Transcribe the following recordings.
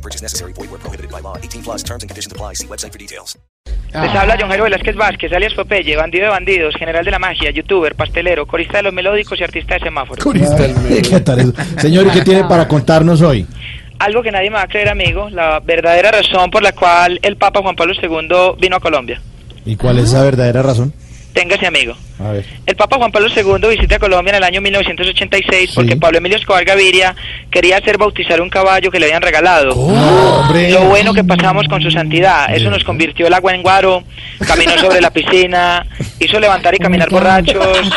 No purchase necessary. Void where prohibited by law. 18 plus terms and conditions apply. See website for details. Les habla John Jairo Velázquez Vázquez, alias Popeye, bandido de bandidos, general de la magia, youtuber, pastelero, corista de los melódicos y artista de semáforos. ¿Qué tal eso? Señor, ¿y qué tiene para contarnos hoy? Algo que nadie me va a creer, amigo, la verdadera razón por la cual el Papa Juan Pablo II vino a Colombia. ¿Y cuál es esa verdadera razón? Téngase, amigo. A ver. El Papa Juan Pablo II visita Colombia en el año 1986 Sí. porque Pablo Emilio Escobar Gaviria quería hacer bautizar un caballo que le habían regalado. hombre. Lo bueno que pasamos con su santidad, eso nos convirtió el agua en guaro, caminó sobre la piscina, hizo levantar y caminar borrachos.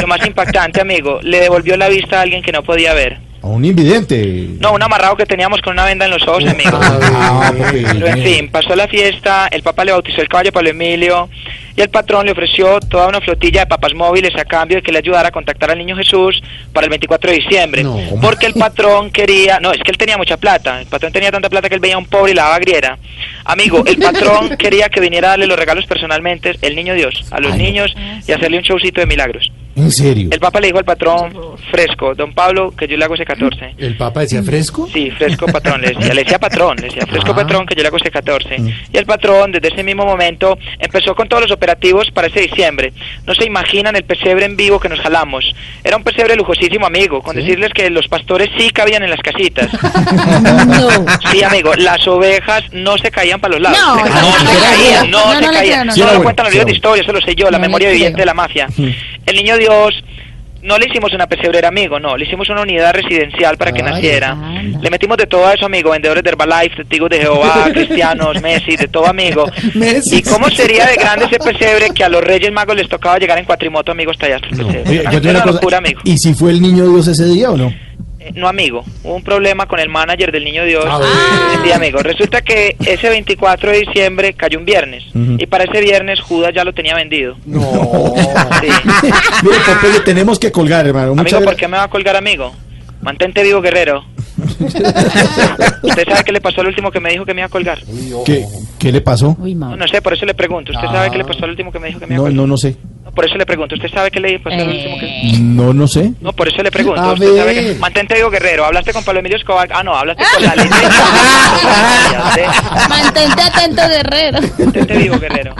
Lo más impactante, amigo, le devolvió la vista a alguien que no podía ver. Un invidente. No, un amarrado que teníamos con una venda en los ojos, amigo. Ah. Pero en fin, pasó la fiesta, el Papa le bautizó el caballo a Pablo Emilio y el patrón le ofreció toda una flotilla de papas móviles a cambio de que le ayudara a contactar al niño Jesús para el 24 de diciembre. No. Porque el patrón quería, no, es que él tenía mucha plata, el patrón tenía tanta plata que él veía a un pobre y la daba griera. Amigo, el patrón quería que viniera a darle los regalos personalmente, el niño Dios, a los Ay, no. niños y hacerle un showcito de milagros. ¿En serio? El Papa le dijo al patrón fresco, don Pablo, que yo le hago ese 14. ¿El Papa decía fresco? Sí, fresco patrón, le decía, le decía patrón, le decía fresco Ah. patrón que yo le hago este 14. Mm. Y el patrón desde ese mismo momento empezó con todos los operativos para ese diciembre. No se imaginan el pesebre en vivo que nos jalamos. Era un pesebre lujosísimo, amigo, con ¿Sí? decirles que los pastores sí cabían en las casitas. No. Sí, amigo, las ovejas no se caían para los lados. No, se, no, no, no, se no, caían, no, no, se no le caían. creo, no era lo cuentan los libros de historia, eso lo sé yo, la No memoria viviente de la mafia. El niño Dios no le hicimos una pesebrera, amigo, no, le hicimos una unidad residencial para que Ay, naciera. anda. Le metimos de todo a eso, amigo, vendedores de Herbalife, testigos de Jehová, cristianos, Messi, de todo, amigo. Messi. ¿Y cómo sería de grande ese pesebre que a los Reyes Magos les tocaba llegar en cuatrimoto, amigo, hasta allá? hasta el No. pesebre? Oye, Una- yo una una locura, amigo. ¿Y si fue el niño Dios ese día o no? Eh, No, amigo, hubo un problema con el manager del Niño Dios. Ah. Sí, amigo, resulta que ese 24 de diciembre cayó un viernes y para ese viernes Judas ya lo tenía vendido. No. Sí. Mire, Popeye, tenemos que colgar, hermano. Muchas Amigo, ¿por qué me va a colgar, amigo? Mantente vivo, guerrero. ¿Usted sabe qué le pasó al último que me dijo que me iba a colgar? ¿Qué, ¿Qué le pasó? Uy, No, sé, por eso le pregunto. ¿Usted sabe qué le pasó al último que me dijo que me iba a No, colgar? no, no sé. No, por eso le pregunto. ¿Usted sabe qué le pasó al último que...? No, no sé. No, por eso le pregunto. A ¿Usted sabe ver. que... Mantente vivo, guerrero. ¿Hablaste con Pablo Emilio Escobar? Ah, no, hablaste con la ley. Mantente atento, guerrero. Mantente vivo, guerrero.